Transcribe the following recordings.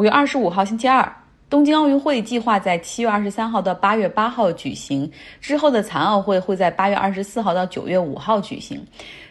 五月二十五号星期二，东京奥运会计划在七月二十三号到八月八号举行，之后的残奥会会在八月二十四号到九月五号举行。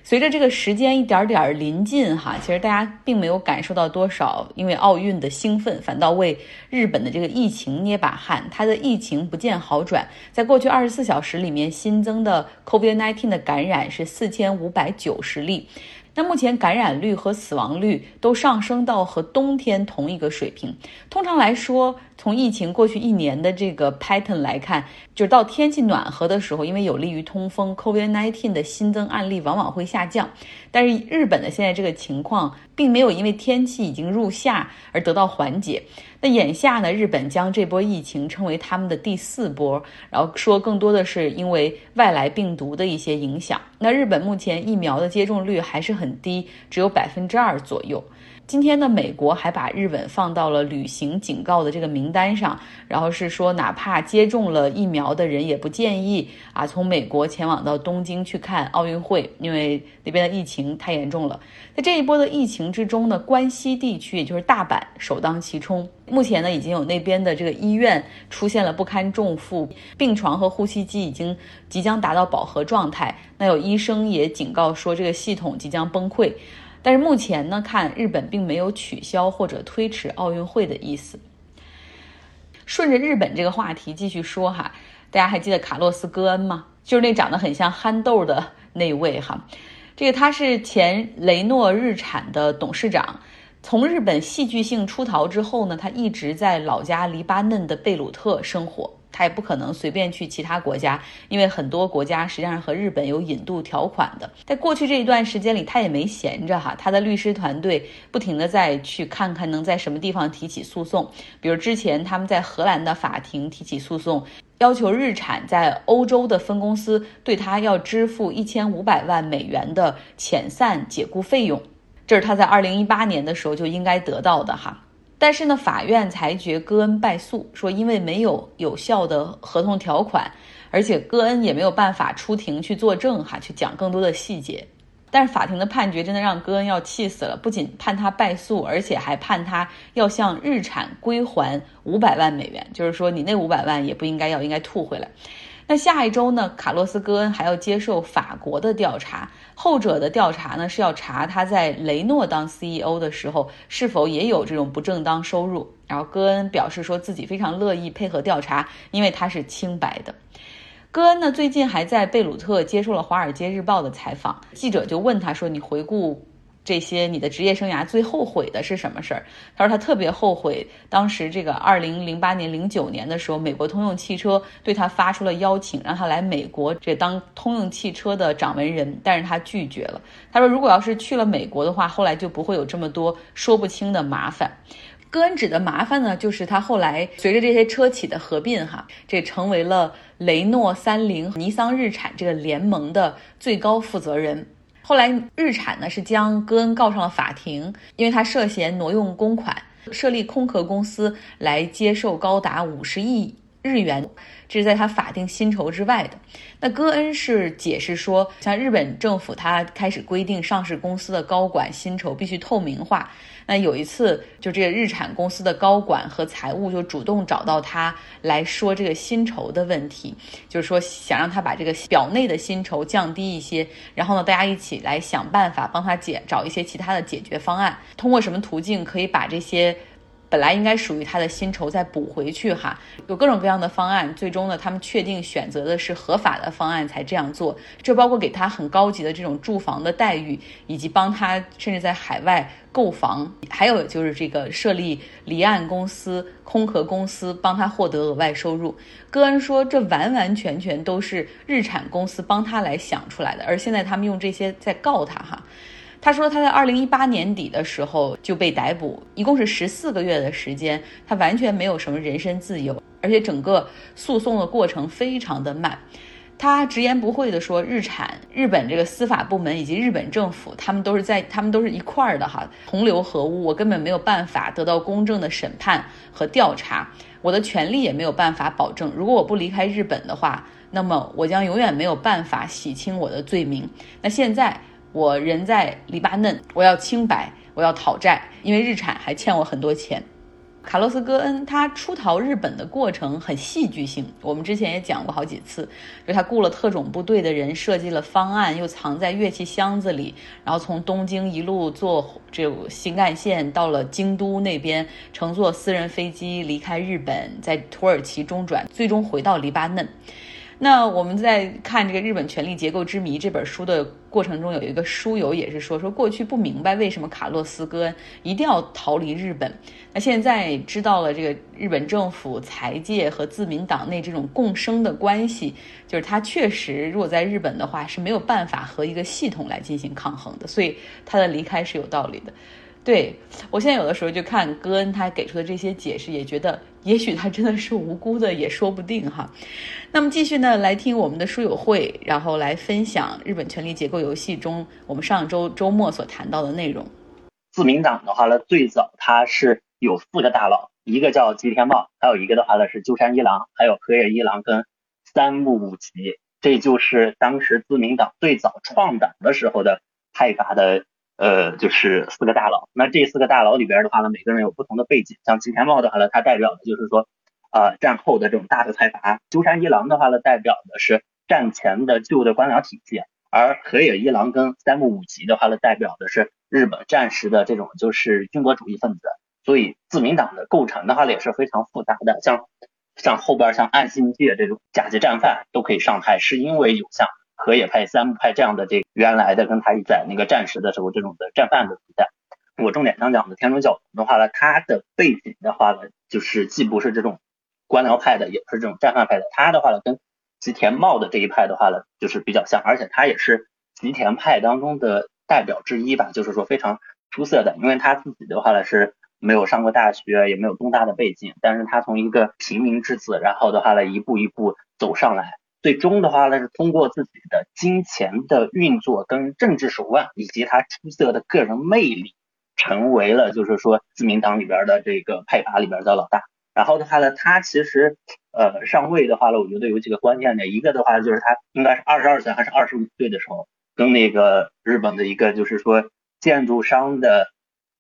随着这个时间一点点临近，哈，其实大家并没有感受到多少因为奥运的兴奋，反倒为日本的这个疫情捏把汗。它的疫情不见好转，在过去二十四小时里面新增的 COVID-19 的感染是四千五百九十例。那目前感染率和死亡率都上升到和冬天同一个水平。通常来说，从疫情过去一年的这个 pattern 来看，就是到天气暖和的时候，因为有利于通风，COVID-19 的新增案例往往会下降。但是日本的现在这个情况，并没有因为天气已经入夏而得到缓解。那眼下呢，日本将这波疫情称为他们的第四波，然后说更多的是因为外来病毒的一些影响。那日本目前疫苗的接种率还是很低，只有百分之二左右。今天呢，美国还把日本放到了旅行警告的这个名单上，然后是说，哪怕接种了疫苗的人，也不建议啊从美国前往到东京去看奥运会，因为那边的疫情太严重了。在这一波的疫情之中呢，关西地区也就是大阪首当其冲，目前呢已经有那边的这个医院出现了不堪重负，病床和呼吸机已经即将达到饱和状态。那有医生也警告说，这个系统即将崩溃。但是目前呢，看日本并没有取消或者推迟奥运会的意思。顺着日本这个话题继续说哈，大家还记得卡洛斯·戈恩吗？就是那长得很像憨豆的那位哈。这个他是前雷诺日产的董事长，从日本戏剧性出逃之后呢，他一直在老家黎巴嫩的贝鲁特生活。他也不可能随便去其他国家，因为很多国家实际上和日本有引渡条款的。在过去这一段时间里，他也没闲着哈，他的律师团队不停的在去看看能在什么地方提起诉讼。比如之前他们在荷兰的法庭提起诉讼，要求日产在欧洲的分公司对他要支付一千五百万美元的遣散解雇费用，这是他在二零一八年的时候就应该得到的哈。但是呢，法院裁决戈恩败诉，说因为没有有效的合同条款，而且戈恩也没有办法出庭去作证，哈，去讲更多的细节。但是法庭的判决真的让戈恩要气死了，不仅判他败诉，而且还判他要向日产归还五百万美元，就是说你那五百万也不应该要，应该吐回来。那下一周呢？卡洛斯·戈恩还要接受法国的调查，后者的调查呢是要查他在雷诺当 CEO 的时候是否也有这种不正当收入。然后戈恩表示说自己非常乐意配合调查，因为他是清白的。戈恩呢最近还在贝鲁特接受了《华尔街日报》的采访，记者就问他说：“你回顾？”这些你的职业生涯最后悔的是什么事儿？他说他特别后悔当时这个二零零八年、零九年的时候，美国通用汽车对他发出了邀请，让他来美国这当通用汽车的掌门人，但是他拒绝了。他说如果要是去了美国的话，后来就不会有这么多说不清的麻烦。戈恩指的麻烦呢，就是他后来随着这些车企的合并，哈，这成为了雷诺、三菱、尼桑、日产这个联盟的最高负责人。后来，日产呢是将戈恩告上了法庭，因为他涉嫌挪用公款，设立空壳公司来接受高达五十亿日元，这是在他法定薪酬之外的。那戈恩是解释说，像日本政府他开始规定上市公司的高管薪酬必须透明化。那有一次，就这个日产公司的高管和财务就主动找到他来说这个薪酬的问题，就是说想让他把这个表内的薪酬降低一些，然后呢，大家一起来想办法帮他解找一些其他的解决方案，通过什么途径可以把这些。本来应该属于他的薪酬再补回去哈，有各种各样的方案，最终呢，他们确定选择的是合法的方案才这样做。这包括给他很高级的这种住房的待遇，以及帮他甚至在海外购房，还有就是这个设立离岸公司、空壳公司，帮他获得额外收入。戈恩说，这完完全全都是日产公司帮他来想出来的，而现在他们用这些在告他哈。他说他在二零一八年底的时候就被逮捕，一共是十四个月的时间，他完全没有什么人身自由，而且整个诉讼的过程非常的慢。他直言不讳的说，日产、日本这个司法部门以及日本政府，他们都是在，他们都是一块儿的哈，同流合污，我根本没有办法得到公正的审判和调查，我的权利也没有办法保证。如果我不离开日本的话，那么我将永远没有办法洗清我的罪名。那现在。我人在黎巴嫩，我要清白，我要讨债，因为日产还欠我很多钱。卡洛斯·戈恩他出逃日本的过程很戏剧性，我们之前也讲过好几次，就他雇了特种部队的人设计了方案，又藏在乐器箱子里，然后从东京一路坐这个新干线到了京都那边，乘坐私人飞机离开日本，在土耳其中转，最终回到黎巴嫩。那我们在看这个《日本权力结构之谜》这本书的过程中，有一个书友也是说，说过去不明白为什么卡洛斯·戈恩一定要逃离日本，那现在知道了这个日本政府、财界和自民党内这种共生的关系，就是他确实如果在日本的话是没有办法和一个系统来进行抗衡的，所以他的离开是有道理的。对我现在有的时候就看戈恩他给出的这些解释，也觉得也许他真的是无辜的，也说不定哈。那么继续呢，来听我们的书友会，然后来分享日本权力结构游戏中我们上周周末所谈到的内容。自民党的话呢，最早它是有四个大佬，一个叫吉田茂，还有一个的话呢是鸠山一郎，还有河野一郎跟三木武吉，这就是当时自民党最早创党的时候的派阀的。呃，就是四个大佬。那这四个大佬里边的话呢，每个人有不同的背景。像吉田茂的话呢，他代表的就是说，呃，战后的这种大的财阀；鸠山一郎的话呢，代表的是战前的旧的官僚体系；而河野一郎跟三木武吉的话呢，代表的是日本战时的这种就是军国主义分子。所以自民党的构成的话呢，也是非常复杂的。像像后边像岸信介这种甲级战犯都可以上台，是因为有像。河野派、三木派这样的这原来的跟他在那个战时的时候这种的战犯的存在，我重点想讲的天龙教的话呢，他的背景的话呢，就是既不是这种官僚派的，也不是这种战犯派的，他的话呢跟吉田茂的这一派的话呢，就是比较像，而且他也是吉田派当中的代表之一吧，就是说非常出色的，因为他自己的话呢是没有上过大学，也没有东大的背景，但是他从一个平民之子，然后的话呢一步一步走上来。最终的话呢，是通过自己的金钱的运作跟政治手腕，以及他出色的个人魅力，成为了就是说自民党里边的这个派阀里边的老大。然后的话呢，他其实呃上位的话呢，我觉得有几个关键的，一个的话就是他应该是二十二岁还是二十五岁的时候，跟那个日本的一个就是说建筑商的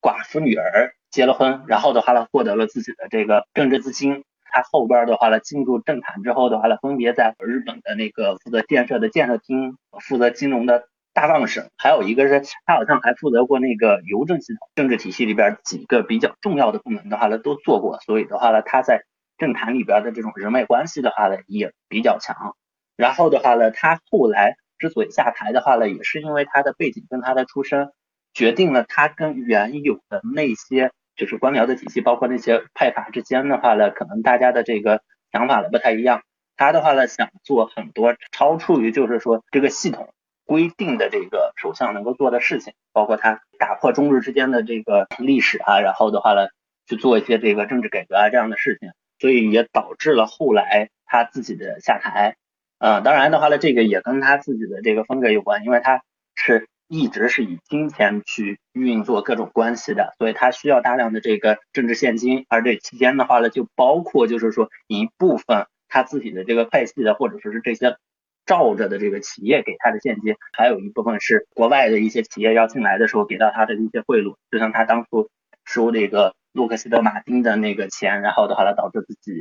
寡妇女儿结了婚，然后的话呢，获得了自己的这个政治资金。他后边的话呢，进入政坛之后的话呢，分别在日本的那个负责建设的建设厅，负责金融的大藏省，还有一个是他好像还负责过那个邮政系统、政治体系里边几个比较重要的部门的话呢，都做过。所以的话呢，他在政坛里边的这种人脉关系的话呢，也比较强。然后的话呢，他后来之所以下台的话呢，也是因为他的背景跟他的出身，决定了他跟原有的那些。就是官僚的体系，包括那些派阀之间的话呢，可能大家的这个想法呢不太一样。他的话呢，想做很多超出于就是说这个系统规定的这个首相能够做的事情，包括他打破中日之间的这个历史啊，然后的话呢，去做一些这个政治改革啊这样的事情，所以也导致了后来他自己的下台。嗯，当然的话呢，这个也跟他自己的这个风格有关，因为他是。一直是以金钱去运作各种关系的，所以他需要大量的这个政治现金，而这期间的话呢，就包括就是说一部分他自己的这个派系的，或者说是这些罩着的这个企业给他的现金，还有一部分是国外的一些企业要进来的时候给到他的一些贿赂，就像他当初收这个洛克希德马丁的那个钱，然后的话呢导致自己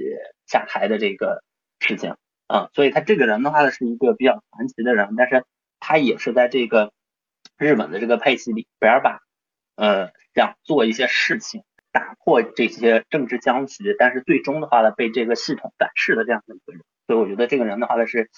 下台的这个事情，嗯，所以他这个人的话呢是一个比较传奇的人，但是他也是在这个。日本的这个派系里边吧，呃，想做一些事情，打破这些政治僵局，但是最终的话呢，被这个系统反噬的这样的一个人，所以我觉得这个人的话呢是，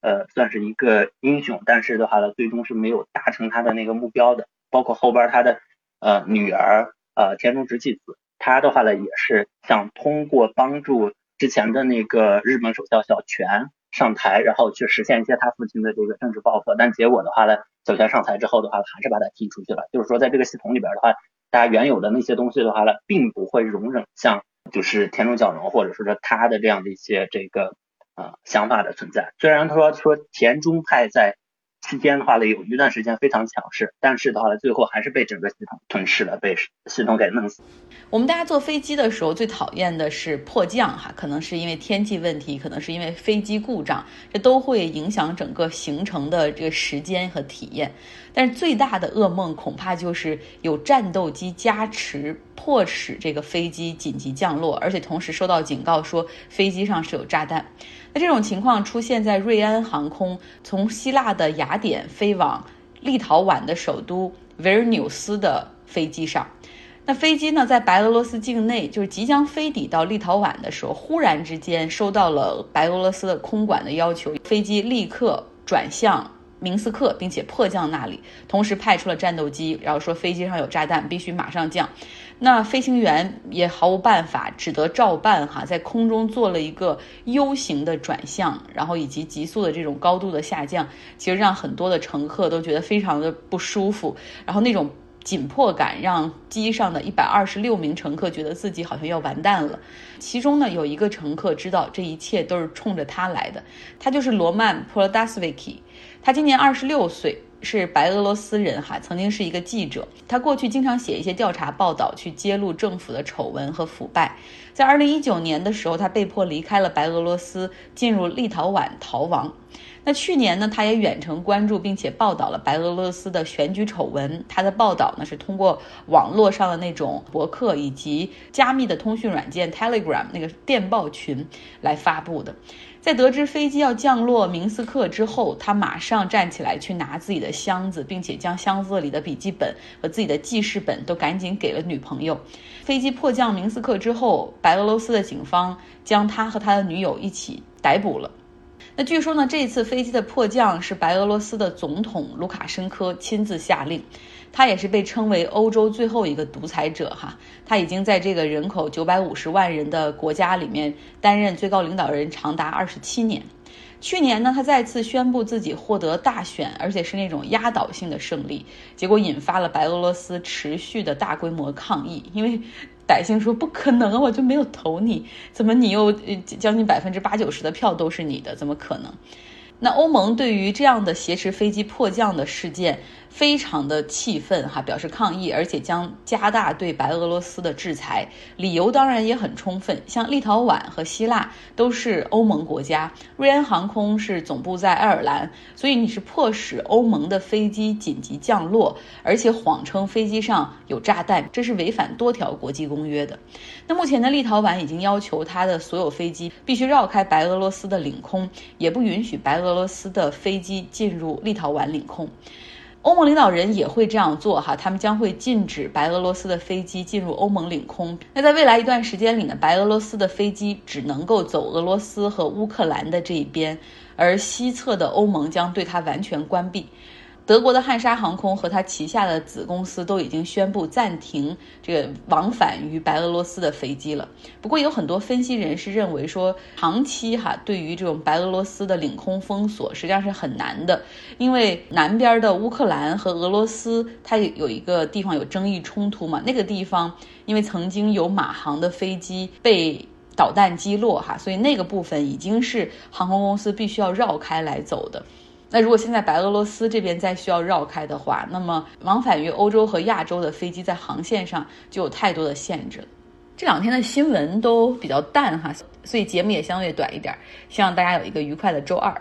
呃，算是一个英雄，但是的话呢，最终是没有达成他的那个目标的。包括后边他的呃女儿呃田中直纪子，他的话呢也是想通过帮助之前的那个日本首相小泉。上台，然后去实现一些他父亲的这个政治抱负，但结果的话呢，小泉上台之后的话，还是把他踢出去了。就是说，在这个系统里边的话，大家原有的那些东西的话呢，并不会容忍像就是田中角荣或者说是他的这样的一些这个呃想法的存在。虽然他说说田中派在。期间的话呢，有一段时间非常强势，但是的话呢，最后还是被整个系统吞噬了，被系统给弄死。我们大家坐飞机的时候最讨厌的是迫降哈，可能是因为天气问题，可能是因为飞机故障，这都会影响整个行程的这个时间和体验。但是最大的噩梦恐怕就是有战斗机加持迫使这个飞机紧急降落，而且同时收到警告说飞机上是有炸弹。那这种情况出现在瑞安航空从希腊的雅典飞往立陶宛的首都维尔纽斯的飞机上。那飞机呢，在白俄罗斯境内，就是即将飞抵到立陶宛的时候，忽然之间收到了白俄罗斯的空管的要求，飞机立刻转向明斯克，并且迫降那里，同时派出了战斗机，然后说飞机上有炸弹，必须马上降。那飞行员也毫无办法，只得照办哈，在空中做了一个 U 型的转向，然后以及急速的这种高度的下降，其实让很多的乘客都觉得非常的不舒服，然后那种。紧迫感让机上的一百二十六名乘客觉得自己好像要完蛋了。其中呢，有一个乘客知道这一切都是冲着他来的，他就是罗曼·普罗达斯维奇。他今年二十六岁，是白俄罗斯人哈，曾经是一个记者。他过去经常写一些调查报道，去揭露政府的丑闻和腐败。在二零一九年的时候，他被迫离开了白俄罗斯，进入立陶宛逃亡。那去年呢，他也远程关注并且报道了白俄罗斯的选举丑闻。他的报道呢是通过网络上的那种博客以及加密的通讯软件 Telegram 那个电报群来发布的。在得知飞机要降落明斯克之后，他马上站起来去拿自己的箱子，并且将箱子里的笔记本和自己的记事本都赶紧给了女朋友。飞机迫降明斯克之后，白俄罗斯的警方将他和他的女友一起逮捕了。那据说呢，这次飞机的迫降是白俄罗斯的总统卢卡申科亲自下令，他也是被称为欧洲最后一个独裁者哈。他已经在这个人口九百五十万人的国家里面担任最高领导人长达二十七年。去年呢，他再次宣布自己获得大选，而且是那种压倒性的胜利，结果引发了白俄罗斯持续的大规模抗议，因为。百姓说不可能，我就没有投你，怎么你又将近百分之八九十的票都是你的，怎么可能？那欧盟对于这样的挟持飞机迫降的事件。非常的气愤哈，表示抗议，而且将加大对白俄罗斯的制裁。理由当然也很充分，像立陶宛和希腊都是欧盟国家，瑞安航空是总部在爱尔兰，所以你是迫使欧盟的飞机紧急降落，而且谎称飞机上有炸弹，这是违反多条国际公约的。那目前的立陶宛已经要求他的所有飞机必须绕开白俄罗斯的领空，也不允许白俄罗斯的飞机进入立陶宛领空。欧盟领导人也会这样做哈，他们将会禁止白俄罗斯的飞机进入欧盟领空。那在未来一段时间里呢，白俄罗斯的飞机只能够走俄罗斯和乌克兰的这一边，而西侧的欧盟将对它完全关闭。德国的汉莎航空和它旗下的子公司都已经宣布暂停这个往返于白俄罗斯的飞机了。不过，有很多分析人士认为说，长期哈对于这种白俄罗斯的领空封锁实际上是很难的，因为南边的乌克兰和俄罗斯它有一个地方有争议冲突嘛，那个地方因为曾经有马航的飞机被导弹击落哈，所以那个部分已经是航空公司必须要绕开来走的。那如果现在白俄罗斯这边再需要绕开的话，那么往返于欧洲和亚洲的飞机在航线上就有太多的限制了。这两天的新闻都比较淡哈，所以节目也相对短一点。希望大家有一个愉快的周二。